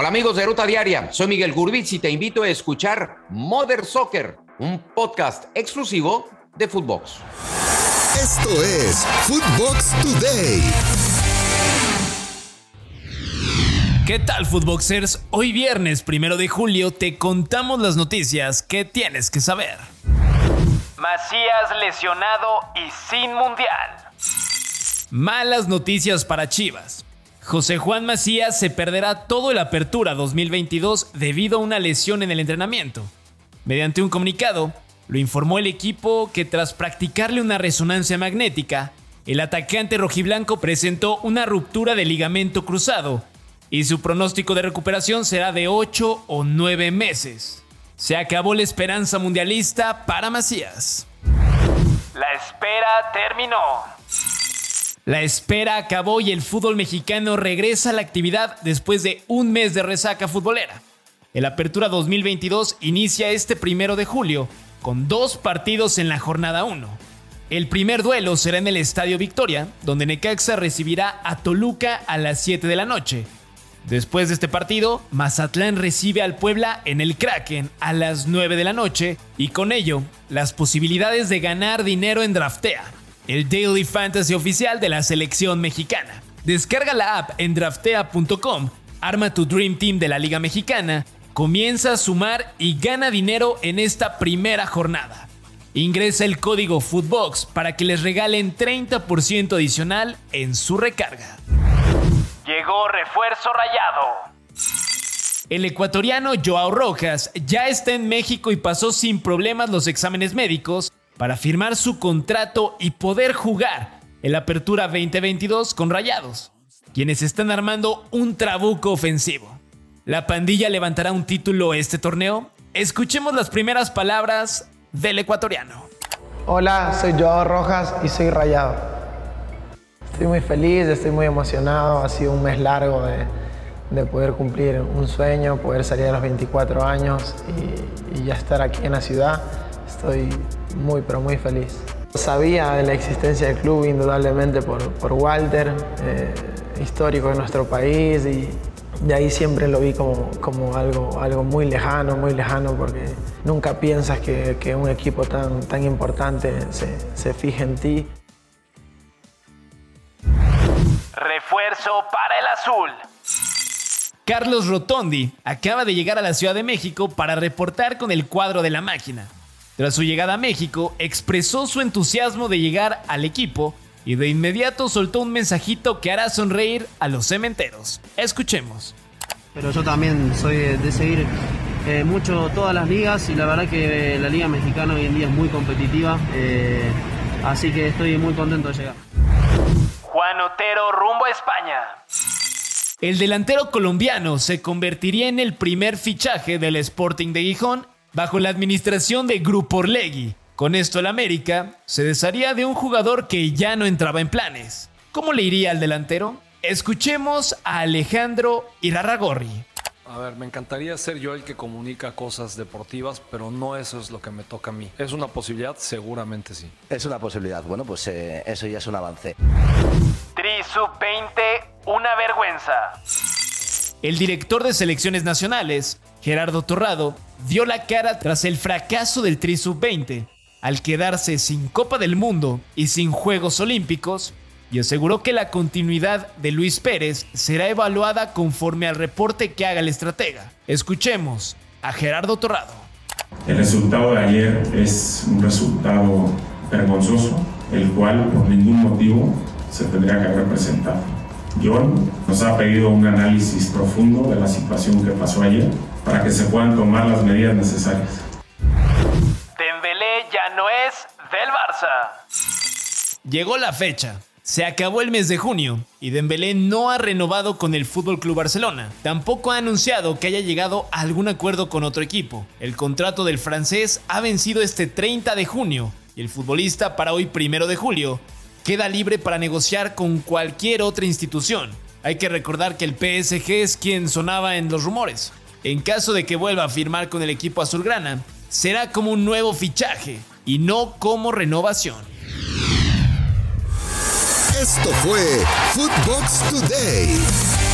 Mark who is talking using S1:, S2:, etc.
S1: Hola amigos de Ruta Diaria, soy Miguel Gurbitz y te invito a escuchar Mother Soccer, un podcast exclusivo de Footbox.
S2: Esto es Footbox Today.
S3: ¿Qué tal, Footboxers? Hoy viernes, primero de julio, te contamos las noticias que tienes que saber.
S4: Macías lesionado y sin mundial.
S3: Malas noticias para Chivas. José Juan Macías se perderá todo el Apertura 2022 debido a una lesión en el entrenamiento. Mediante un comunicado, lo informó el equipo que tras practicarle una resonancia magnética, el atacante rojiblanco presentó una ruptura de ligamento cruzado y su pronóstico de recuperación será de 8 o 9 meses. Se acabó la esperanza mundialista para Macías.
S4: La espera terminó.
S3: La espera acabó y el fútbol mexicano regresa a la actividad después de un mes de resaca futbolera. El Apertura 2022 inicia este primero de julio con dos partidos en la jornada 1. El primer duelo será en el Estadio Victoria, donde Necaxa recibirá a Toluca a las 7 de la noche. Después de este partido, Mazatlán recibe al Puebla en el Kraken a las 9 de la noche y con ello las posibilidades de ganar dinero en Draftea, el Daily Fantasy oficial de la selección mexicana. Descarga la app en draftea.com, arma tu Dream Team de la Liga Mexicana, comienza a sumar y gana dinero en esta primera jornada. Ingresa el código Footbox para que les regalen 30% adicional en su recarga.
S4: Llegó refuerzo rayado.
S3: El ecuatoriano Joao Rojas ya está en México y pasó sin problemas los exámenes médicos para firmar su contrato y poder jugar en la Apertura 2022 con Rayados, quienes están armando un trabuco ofensivo. ¿La pandilla levantará un título este torneo? Escuchemos las primeras palabras del ecuatoriano.
S5: Hola, soy Joao Rojas y soy Rayado. Estoy muy feliz, estoy muy emocionado, ha sido un mes largo de, de poder cumplir un sueño, poder salir a los 24 años y, y ya estar aquí en la ciudad. Estoy muy, pero muy feliz. Sabía de la existencia del club indudablemente por, por Walter, eh, histórico de nuestro país, y de ahí siempre lo vi como, como algo, algo muy lejano, muy lejano, porque nunca piensas que, que un equipo tan, tan importante se, se fije en ti.
S4: Refuerzo para el azul.
S3: Carlos Rotondi acaba de llegar a la Ciudad de México para reportar con el cuadro de la máquina. Tras su llegada a México, expresó su entusiasmo de llegar al equipo y de inmediato soltó un mensajito que hará sonreír a los cementeros. Escuchemos.
S6: Pero yo también soy de, seguir eh, mucho todas las ligas y la verdad que la liga mexicana hoy en día es muy competitiva, eh, así que estoy muy contento de llegar.
S4: Juan Otero rumbo a España.
S3: El delantero colombiano se convertiría en el primer fichaje del Sporting de Gijón bajo la administración de Grupo Orlegui. Con esto el América se desharía de un jugador que ya no entraba en planes. ¿Cómo le iría al delantero? Escuchemos a Alejandro Irarragorri.
S7: A ver, me encantaría ser yo el que comunica cosas deportivas, pero no eso es lo que me toca a mí. ¿Es una posibilidad? Seguramente sí.
S8: Es una posibilidad. Bueno, pues eh, eso ya es un avance.
S4: Tri Sub-20, una vergüenza.
S3: El director de selecciones nacionales, Gerardo Torrado, dio la cara tras el fracaso del Tri Sub-20, al quedarse sin Copa del Mundo y sin Juegos Olímpicos, y aseguró que la continuidad de Luis Pérez será evaluada conforme al reporte que haga el estratega. Escuchemos a Gerardo Torrado.
S9: El resultado de ayer es un resultado vergonzoso, el cual por ningún motivo se tendría que haber presentado. John nos ha pedido un análisis profundo de la situación que pasó ayer para que se puedan tomar las medidas necesarias.
S4: Dembélé ya no es del Barça.
S3: Llegó la fecha. Se acabó el mes de junio y Dembélé no ha renovado con el Fútbol Club Barcelona. Tampoco ha anunciado que haya llegado a algún acuerdo con otro equipo. El contrato del francés ha vencido este 30 de junio y el futbolista para hoy primero de julio queda libre para negociar con cualquier otra institución. Hay que recordar que el PSG es quien sonaba en los rumores. En caso de que vuelva a firmar con el equipo azulgrana, será como un nuevo fichaje y no como renovación.
S2: Esto fue Footbox Today.